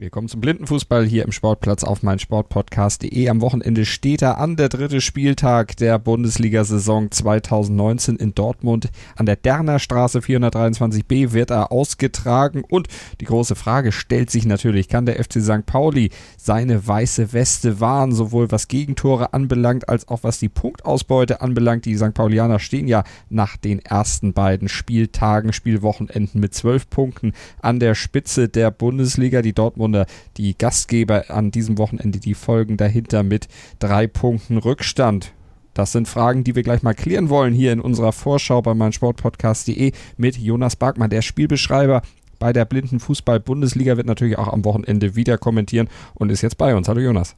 Wir kommen zum Blindenfußball hier im Sportplatz auf meinsportpodcast.de. Am Wochenende steht er an der dritte Spieltag der Bundesliga-Saison 2019 in Dortmund. An der Derner Straße 423b wird er ausgetragen und die große Frage stellt sich natürlich, kann der FC St. Pauli seine weiße Weste wahren, sowohl was Gegentore anbelangt, als auch was die Punktausbeute anbelangt. Die St. Paulianer stehen ja nach den ersten beiden Spieltagen, Spielwochenenden mit zwölf Punkten an der Spitze der Bundesliga. Die Dortmund Dortmunder, die Gastgeber an diesem Wochenende, die folgen dahinter mit drei Punkten Rückstand. Das sind Fragen, die wir gleich mal klären wollen hier in unserer Vorschau bei meinsportpodcast.de mit Jonas Barkmann, der Spielbeschreiber bei der Blinden Fußball Bundesliga, wird natürlich auch am Wochenende wieder kommentieren und ist jetzt bei uns. Hallo Jonas.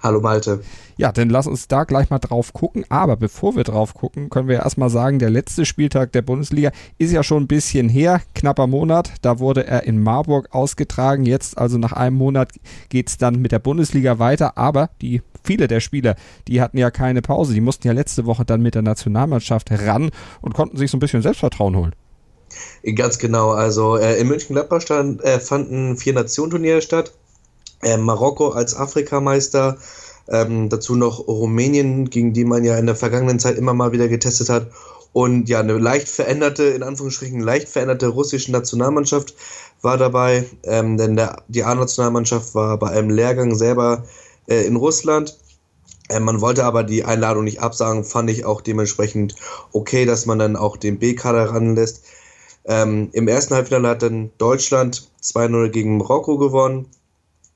Hallo Malte. Ja, dann lass uns da gleich mal drauf gucken. Aber bevor wir drauf gucken, können wir erstmal sagen, der letzte Spieltag der Bundesliga ist ja schon ein bisschen her, knapper Monat. Da wurde er in Marburg ausgetragen. Jetzt, also nach einem Monat, geht es dann mit der Bundesliga weiter. Aber die viele der Spieler, die hatten ja keine Pause. Die mussten ja letzte Woche dann mit der Nationalmannschaft ran und konnten sich so ein bisschen Selbstvertrauen holen. Ganz genau. Also äh, in München-Gladbach äh, fanden vier Nationenturniere statt äh, Marokko als Afrikameister, ähm, dazu noch Rumänien, gegen die man ja in der vergangenen Zeit immer mal wieder getestet hat. Und ja, eine leicht veränderte, in Anführungsstrichen leicht veränderte russische Nationalmannschaft war dabei, ähm, denn der, die A-Nationalmannschaft war bei einem Lehrgang selber äh, in Russland. Äh, man wollte aber die Einladung nicht absagen, fand ich auch dementsprechend okay, dass man dann auch den B-Kader ranlässt. Ähm, Im ersten Halbfinale hat dann Deutschland 2-0 gegen Marokko gewonnen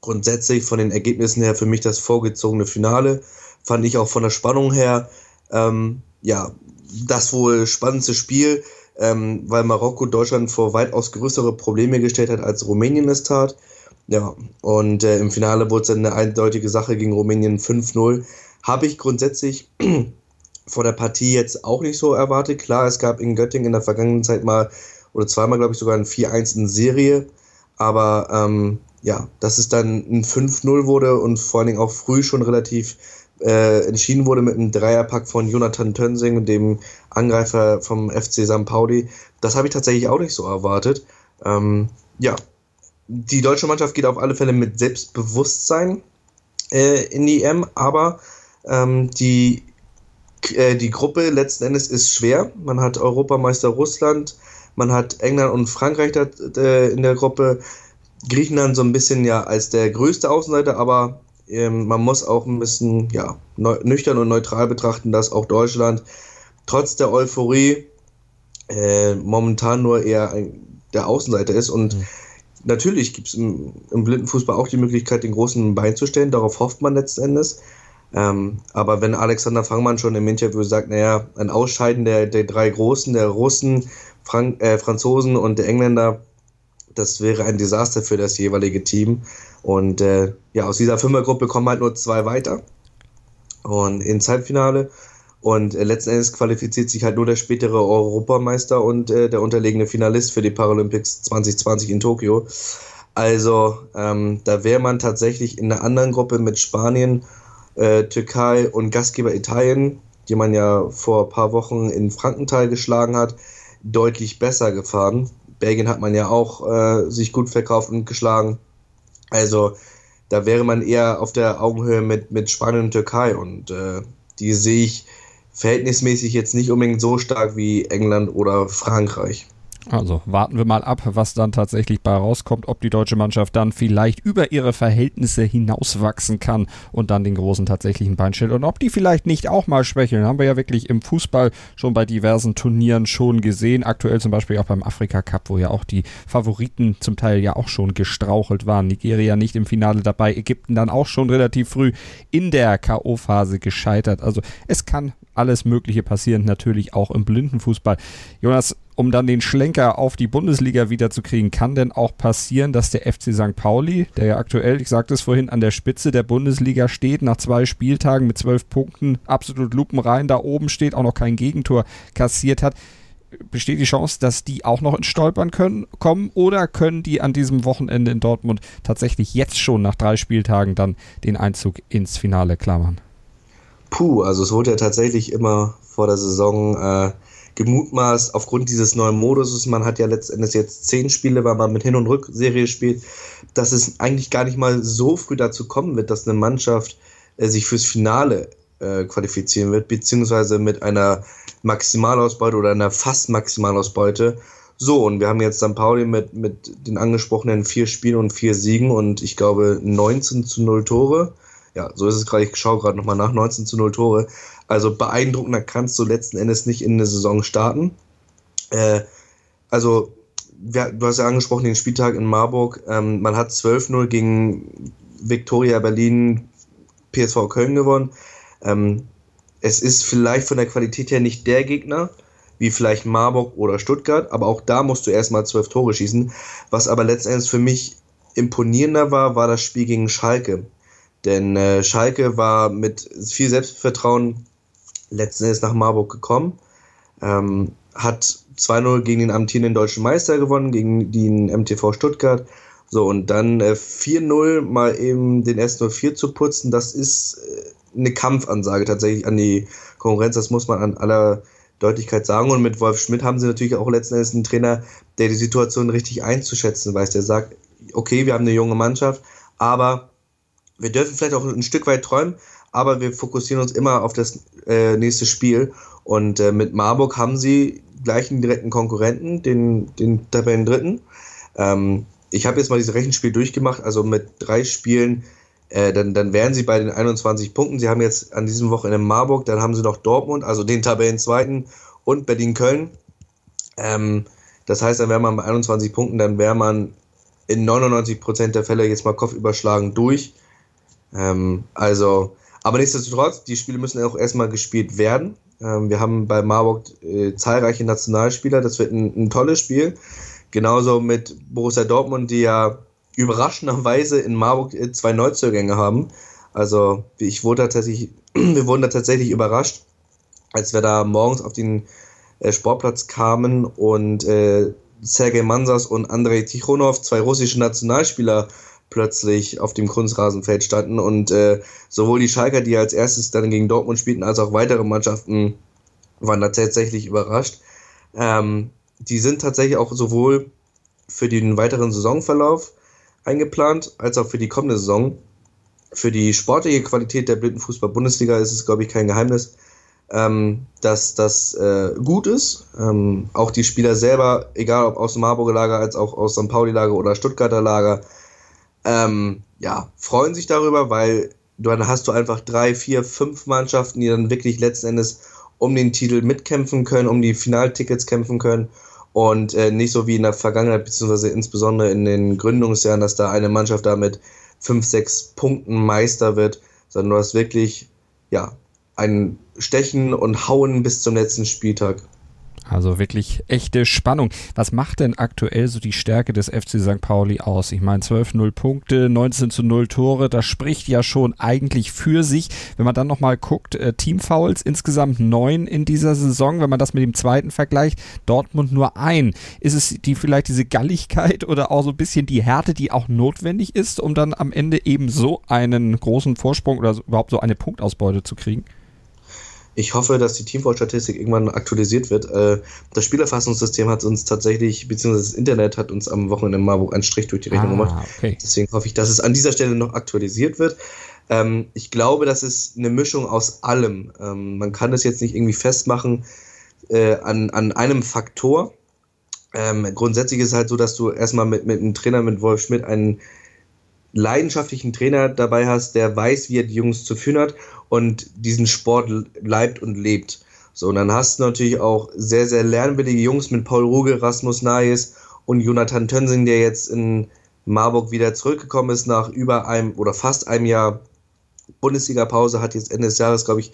grundsätzlich von den Ergebnissen her für mich das vorgezogene Finale. Fand ich auch von der Spannung her, ähm, ja, das wohl spannendste Spiel, ähm, weil Marokko Deutschland vor weitaus größere Probleme gestellt hat, als Rumänien es tat. Ja, und äh, im Finale wurde es dann eine eindeutige Sache gegen Rumänien 5-0. Habe ich grundsätzlich vor der Partie jetzt auch nicht so erwartet. Klar, es gab in Göttingen in der vergangenen Zeit mal oder zweimal, glaube ich, sogar ein 4-1 in Serie. Aber ähm, ja, dass es dann ein 5-0 wurde und vor allen Dingen auch früh schon relativ äh, entschieden wurde mit einem Dreierpack von Jonathan Tönsing, dem Angreifer vom FC St. Pauli. Das habe ich tatsächlich auch nicht so erwartet. Ähm, ja, die deutsche Mannschaft geht auf alle Fälle mit Selbstbewusstsein äh, in die EM, aber ähm, die, äh, die Gruppe letzten Endes ist schwer. Man hat Europameister Russland, man hat England und Frankreich da, äh, in der Gruppe. Griechenland so ein bisschen ja als der größte Außenseiter, aber ähm, man muss auch ein bisschen ja, nüchtern und neutral betrachten, dass auch Deutschland trotz der Euphorie äh, momentan nur eher ein, der Außenseiter ist. Und mhm. natürlich gibt es im, im Blindenfußball auch die Möglichkeit, den großen Bein zu stellen. Darauf hofft man letzten Endes. Ähm, aber wenn Alexander Fangmann schon im Interview sagt, naja, ein Ausscheiden der, der drei Großen, der Russen, Frank, äh, Franzosen und der Engländer, das wäre ein Desaster für das jeweilige Team. Und äh, ja, aus dieser Fünfergruppe kommen halt nur zwei weiter. Und ins Halbfinale. Und äh, letzten Endes qualifiziert sich halt nur der spätere Europameister und äh, der unterlegene Finalist für die Paralympics 2020 in Tokio. Also ähm, da wäre man tatsächlich in einer anderen Gruppe mit Spanien, äh, Türkei und Gastgeber Italien, die man ja vor ein paar Wochen in Frankenthal geschlagen hat, deutlich besser gefahren. Belgien hat man ja auch äh, sich gut verkauft und geschlagen. Also da wäre man eher auf der Augenhöhe mit, mit Spanien und Türkei und äh, die sehe ich verhältnismäßig jetzt nicht unbedingt so stark wie England oder Frankreich. Also warten wir mal ab, was dann tatsächlich bei rauskommt, ob die deutsche Mannschaft dann vielleicht über ihre Verhältnisse hinauswachsen kann und dann den großen tatsächlichen Bein stellt und ob die vielleicht nicht auch mal schwächeln. Haben wir ja wirklich im Fußball schon bei diversen Turnieren schon gesehen. Aktuell zum Beispiel auch beim Afrika Cup, wo ja auch die Favoriten zum Teil ja auch schon gestrauchelt waren. Nigeria nicht im Finale dabei, Ägypten dann auch schon relativ früh in der K.O.-Phase gescheitert. Also es kann alles Mögliche passieren, natürlich auch im Blindenfußball. Jonas, um dann den Schlenker auf die Bundesliga wiederzukriegen, kann denn auch passieren, dass der FC St. Pauli, der ja aktuell, ich sagte es vorhin, an der Spitze der Bundesliga steht, nach zwei Spieltagen mit zwölf Punkten, absolut lupenrein da oben steht, auch noch kein Gegentor kassiert hat, besteht die Chance, dass die auch noch ins Stolpern können, kommen oder können die an diesem Wochenende in Dortmund tatsächlich jetzt schon nach drei Spieltagen dann den Einzug ins Finale klammern? Puh, also es wurde ja tatsächlich immer vor der Saison äh, gemutmaßt, aufgrund dieses neuen Modus, man hat ja letztendlich jetzt zehn Spiele, weil man mit Hin- und Rückserie spielt, dass es eigentlich gar nicht mal so früh dazu kommen wird, dass eine Mannschaft äh, sich fürs Finale äh, qualifizieren wird, beziehungsweise mit einer Maximalausbeute oder einer fast Maximalausbeute. So, und wir haben jetzt St. Pauli mit, mit den angesprochenen vier Spielen und vier Siegen und ich glaube 19 zu 0 Tore. Ja, so ist es gerade. Ich schaue gerade nochmal nach. 19 zu 0 Tore. Also beeindruckender kannst du letzten Endes nicht in eine Saison starten. Äh, also, du hast ja angesprochen den Spieltag in Marburg. Ähm, man hat 12-0 gegen Viktoria Berlin, PSV Köln gewonnen. Ähm, es ist vielleicht von der Qualität her nicht der Gegner, wie vielleicht Marburg oder Stuttgart, aber auch da musst du erstmal zwölf Tore schießen. Was aber letztendlich für mich imponierender war, war das Spiel gegen Schalke. Denn äh, Schalke war mit viel Selbstvertrauen letzten Endes nach Marburg gekommen, ähm, hat 2-0 gegen den amtierenden deutschen Meister gewonnen, gegen den MTV Stuttgart. So, und dann äh, 4-0 mal eben den S04 zu putzen, das ist äh, eine Kampfansage tatsächlich an die Konkurrenz, das muss man an aller Deutlichkeit sagen. Und mit Wolf Schmidt haben sie natürlich auch letzten Endes einen Trainer, der die Situation richtig einzuschätzen weiß. Der sagt, okay, wir haben eine junge Mannschaft, aber wir dürfen vielleicht auch ein Stück weit träumen, aber wir fokussieren uns immer auf das äh, nächste Spiel. Und äh, mit Marburg haben sie gleich einen direkten Konkurrenten, den, den Tabellen Dritten. Ähm, ich habe jetzt mal dieses Rechenspiel durchgemacht, also mit drei Spielen, äh, dann, dann wären sie bei den 21 Punkten. Sie haben jetzt an diesem Wochenende Marburg, dann haben sie noch Dortmund, also den Tabellenzweiten und Berlin-Köln. Ähm, das heißt, dann wäre man bei 21 Punkten, dann wäre man in 99% der Fälle jetzt mal kopfüberschlagen durch. Ähm, also, aber nichtsdestotrotz, die Spiele müssen auch erstmal gespielt werden. Ähm, wir haben bei Marburg äh, zahlreiche Nationalspieler, das wird ein, ein tolles Spiel. Genauso mit Borussia Dortmund, die ja überraschenderweise in Marburg äh, zwei Neuzugänge haben. Also ich wurde tatsächlich, wir wurden da tatsächlich überrascht, als wir da morgens auf den äh, Sportplatz kamen und äh, Sergei Mansas und Andrei Tichonov, zwei russische Nationalspieler, plötzlich auf dem Kunstrasenfeld standen und äh, sowohl die Schalker, die als erstes dann gegen Dortmund spielten, als auch weitere Mannschaften waren da tatsächlich überrascht. Ähm, die sind tatsächlich auch sowohl für den weiteren Saisonverlauf eingeplant, als auch für die kommende Saison. Für die sportliche Qualität der Blindenfußball-Bundesliga ist es, glaube ich, kein Geheimnis, ähm, dass das äh, gut ist. Ähm, auch die Spieler selber, egal ob aus dem Marburger Lager als auch aus St. Pauli-Lager oder Stuttgarter Lager, ähm, ja, freuen sich darüber, weil dann hast du einfach drei, vier, fünf Mannschaften, die dann wirklich letzten Endes um den Titel mitkämpfen können, um die Finaltickets kämpfen können und äh, nicht so wie in der Vergangenheit, beziehungsweise insbesondere in den Gründungsjahren, dass da eine Mannschaft da mit fünf, sechs Punkten Meister wird, sondern du hast wirklich, ja, ein Stechen und Hauen bis zum letzten Spieltag. Also wirklich echte Spannung. Was macht denn aktuell so die Stärke des FC St. Pauli aus? Ich meine, 12-0 Punkte, 19 zu 0 Tore, das spricht ja schon eigentlich für sich. Wenn man dann nochmal guckt, äh, Teamfouls insgesamt neun in dieser Saison. Wenn man das mit dem zweiten vergleicht, Dortmund nur ein. Ist es die vielleicht diese Galligkeit oder auch so ein bisschen die Härte, die auch notwendig ist, um dann am Ende eben so einen großen Vorsprung oder überhaupt so eine Punktausbeute zu kriegen? Ich hoffe, dass die Teamfall-Statistik irgendwann aktualisiert wird. Äh, das Spielerfassungssystem hat uns tatsächlich, beziehungsweise das Internet hat uns am Wochenende in Marburg einen Strich durch die Rechnung ah, gemacht. Okay. Deswegen hoffe ich, dass es an dieser Stelle noch aktualisiert wird. Ähm, ich glaube, das ist eine Mischung aus allem. Ähm, man kann das jetzt nicht irgendwie festmachen äh, an, an einem Faktor. Ähm, grundsätzlich ist es halt so, dass du erstmal mit, mit einem Trainer, mit Wolf Schmidt, einen leidenschaftlichen Trainer dabei hast, der weiß, wie er die Jungs zu führen hat und diesen Sport leibt und lebt. So, und dann hast du natürlich auch sehr, sehr lernwillige Jungs mit Paul Ruge, Rasmus Nayes und Jonathan Tönsing, der jetzt in Marburg wieder zurückgekommen ist nach über einem oder fast einem Jahr Bundesliga-Pause, hat jetzt Ende des Jahres, glaube ich,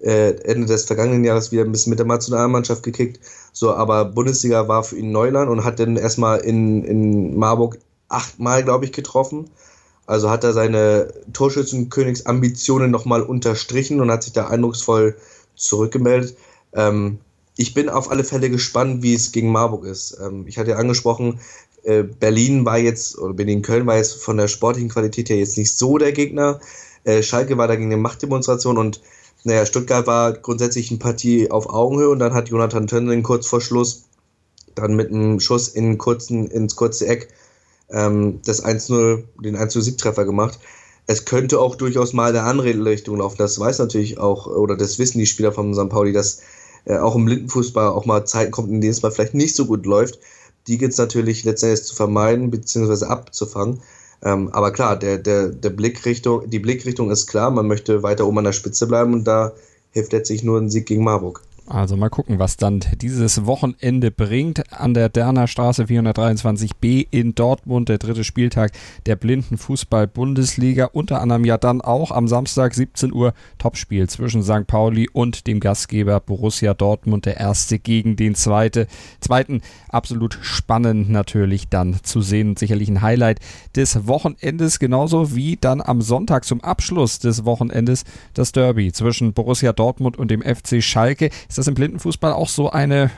äh, Ende des vergangenen Jahres wieder ein bisschen mit der Nationalmannschaft gekickt. So, aber Bundesliga war für ihn Neuland und hat dann erstmal in, in Marburg achtmal, glaube ich, getroffen. Also hat er seine Torschützenkönigsambitionen nochmal unterstrichen und hat sich da eindrucksvoll zurückgemeldet. Ähm, ich bin auf alle Fälle gespannt, wie es gegen Marburg ist. Ähm, ich hatte ja angesprochen, äh, Berlin war jetzt, oder Berlin-Köln war jetzt von der sportlichen Qualität her jetzt nicht so der Gegner. Äh, Schalke war dagegen eine Machtdemonstration und naja, Stuttgart war grundsätzlich eine Partie auf Augenhöhe und dann hat Jonathan Tönning kurz vor Schluss dann mit einem Schuss in kurzen, ins kurze Eck ähm, das 1-0, den 1-0-Siegtreffer gemacht. Es könnte auch durchaus mal in eine andere Richtung laufen. Das weiß natürlich auch, oder das wissen die Spieler von St. Pauli, dass äh, auch im Blindenfußball auch mal Zeiten kommt, in denen es mal vielleicht nicht so gut läuft. Die gilt es natürlich letztendlich zu vermeiden bzw. abzufangen. Ähm, aber klar, der, der, der Blickrichtung, die Blickrichtung ist klar, man möchte weiter oben an der Spitze bleiben und da hilft letztlich nur ein Sieg gegen Marburg. Also mal gucken, was dann dieses Wochenende bringt. An der Derner Straße 423b in Dortmund, der dritte Spieltag der Blindenfußball-Bundesliga. Unter anderem ja dann auch am Samstag 17 Uhr Topspiel zwischen St. Pauli und dem Gastgeber Borussia Dortmund, der erste gegen den zweite. zweiten. Absolut spannend natürlich dann zu sehen und sicherlich ein Highlight des Wochenendes, genauso wie dann am Sonntag zum Abschluss des Wochenendes das Derby zwischen Borussia Dortmund und dem FC Schalke. Ist das im Blindenfußball auch so eine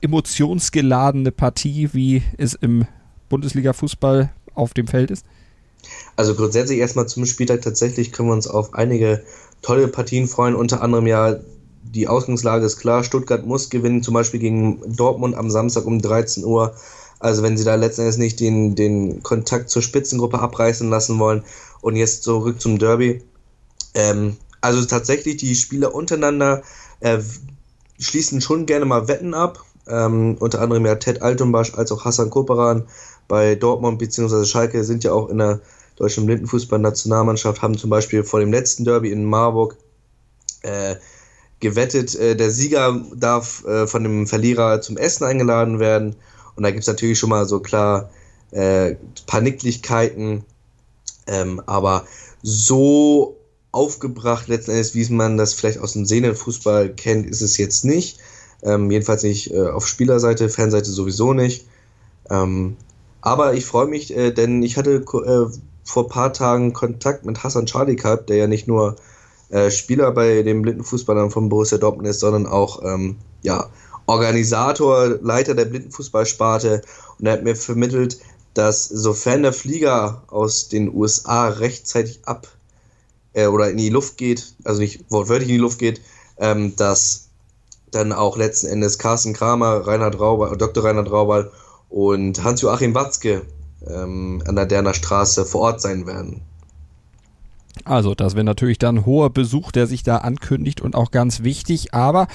emotionsgeladene Partie, wie es im Bundesliga-Fußball auf dem Feld ist? Also grundsätzlich erstmal zum Spieltag tatsächlich können wir uns auf einige tolle Partien freuen, unter anderem ja die Ausgangslage ist klar, Stuttgart muss gewinnen, zum Beispiel gegen Dortmund am Samstag um 13 Uhr. Also wenn sie da letztendlich nicht den, den Kontakt zur Spitzengruppe abreißen lassen wollen und jetzt zurück zum Derby. Ähm, also tatsächlich die Spieler untereinander äh, schließen schon gerne mal Wetten ab. Ähm, unter anderem ja Ted Altumbasch als auch Hassan Koperan bei Dortmund bzw. Schalke sind ja auch in der deutschen Blindenfußball-Nationalmannschaft, haben zum Beispiel vor dem letzten Derby in Marburg äh, gewettet, äh, der Sieger darf äh, von dem Verlierer zum Essen eingeladen werden. Und da gibt es natürlich schon mal so klar äh, Paniklichkeiten. Ähm, aber so aufgebracht letzten Endes, wie man das vielleicht aus dem Sehnenfußball kennt, ist es jetzt nicht. Ähm, jedenfalls nicht äh, auf Spielerseite, Fanseite sowieso nicht. Ähm, aber ich freue mich, äh, denn ich hatte äh, vor ein paar Tagen Kontakt mit Hassan gehabt, der ja nicht nur äh, Spieler bei den Blindenfußballern von Borussia Dortmund ist, sondern auch ähm, ja, Organisator, Leiter der Blindenfußballsparte. Und er hat mir vermittelt, dass sofern der Flieger aus den USA rechtzeitig ab äh, oder in die Luft geht, also nicht wortwörtlich in die Luft geht, ähm, dass dann auch letzten Endes Carsten Kramer, Reinhard Raubal, Dr. Reinhard Raubal und Hans-Joachim Watzke ähm, an der Derner Straße vor Ort sein werden. Also, das wäre natürlich dann hoher Besuch, der sich da ankündigt und auch ganz wichtig. Aber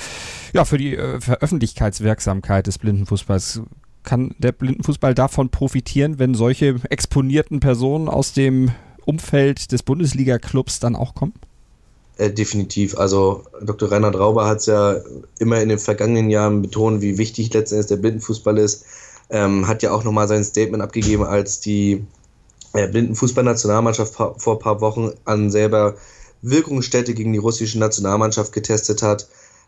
ja, für die äh, Veröffentlichkeitswirksamkeit des Blindenfußballs kann der Blindenfußball davon profitieren, wenn solche exponierten Personen aus dem Umfeld des Bundesliga-Clubs dann auch kommen? Äh, definitiv. Also Dr. Reinhard Rauber hat es ja immer in den vergangenen Jahren betont, wie wichtig letztendlich der Blindenfußball ist. Ähm, hat ja auch nochmal sein Statement abgegeben, als die äh, Blindenfußballnationalmannschaft vor ein paar Wochen an selber Wirkungsstätte gegen die russische Nationalmannschaft getestet hat.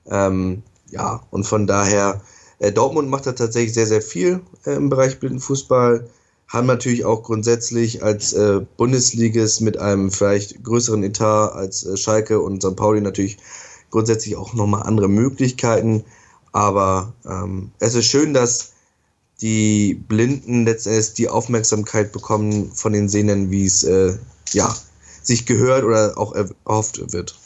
Ähm, ja, und von daher, äh, Dortmund macht da tatsächlich sehr, sehr viel äh, im Bereich Blindenfußball haben natürlich auch grundsätzlich als äh, Bundesliges mit einem vielleicht größeren Etat als äh, Schalke und St. Pauli natürlich grundsätzlich auch nochmal andere Möglichkeiten. Aber ähm, es ist schön, dass die Blinden letztendlich die Aufmerksamkeit bekommen von den Sehnen, wie es äh, ja, sich gehört oder auch erhofft wird.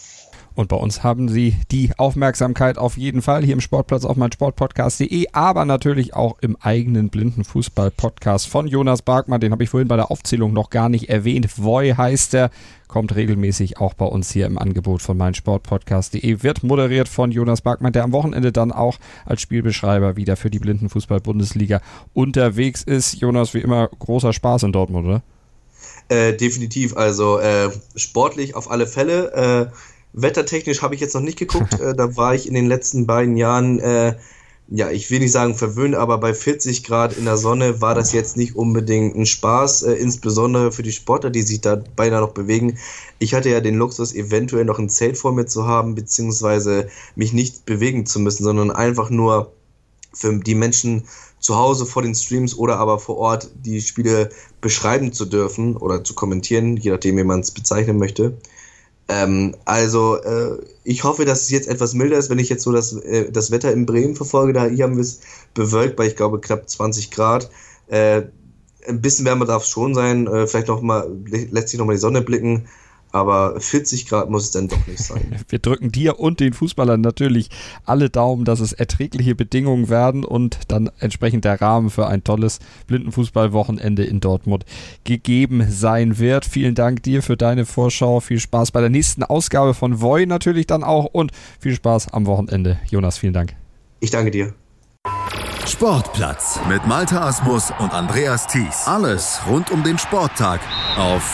Und bei uns haben Sie die Aufmerksamkeit auf jeden Fall hier im Sportplatz auf meinsportpodcast.de, aber natürlich auch im eigenen Blindenfußball-Podcast von Jonas Barkmann. Den habe ich vorhin bei der Aufzählung noch gar nicht erwähnt. Voy heißt er, kommt regelmäßig auch bei uns hier im Angebot von meinsportpodcast.de, wird moderiert von Jonas Barkmann, der am Wochenende dann auch als Spielbeschreiber wieder für die Blindenfußball-Bundesliga unterwegs ist. Jonas, wie immer, großer Spaß in Dortmund, oder? Äh, definitiv, also äh, sportlich auf alle Fälle. Äh, Wettertechnisch habe ich jetzt noch nicht geguckt. äh, da war ich in den letzten beiden Jahren, äh, ja, ich will nicht sagen verwöhnt, aber bei 40 Grad in der Sonne war das jetzt nicht unbedingt ein Spaß, äh, insbesondere für die Sportler, die sich da beinahe noch bewegen. Ich hatte ja den Luxus, eventuell noch ein Zelt vor mir zu haben, beziehungsweise mich nicht bewegen zu müssen, sondern einfach nur für die Menschen zu Hause vor den Streams oder aber vor Ort die Spiele beschreiben zu dürfen oder zu kommentieren, je nachdem, wie man es bezeichnen möchte. Ähm, also äh, ich hoffe, dass es jetzt etwas milder ist, wenn ich jetzt so das, äh, das Wetter in Bremen verfolge. Da hier haben wir es bewölkt bei, ich glaube, knapp 20 Grad. Äh, ein bisschen wärmer darf es schon sein. Äh, vielleicht noch mal lässt sich noch mal die Sonne blicken. Aber 40 Grad muss es dann doch nicht sein. Wir drücken dir und den Fußballern natürlich alle Daumen, dass es erträgliche Bedingungen werden und dann entsprechend der Rahmen für ein tolles Blindenfußballwochenende in Dortmund gegeben sein wird. Vielen Dank dir für deine Vorschau. Viel Spaß bei der nächsten Ausgabe von Voi natürlich dann auch und viel Spaß am Wochenende. Jonas, vielen Dank. Ich danke dir. Sportplatz mit Malta Asmus und Andreas Thies. Alles rund um den Sporttag auf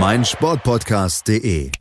meinsportpodcast.de.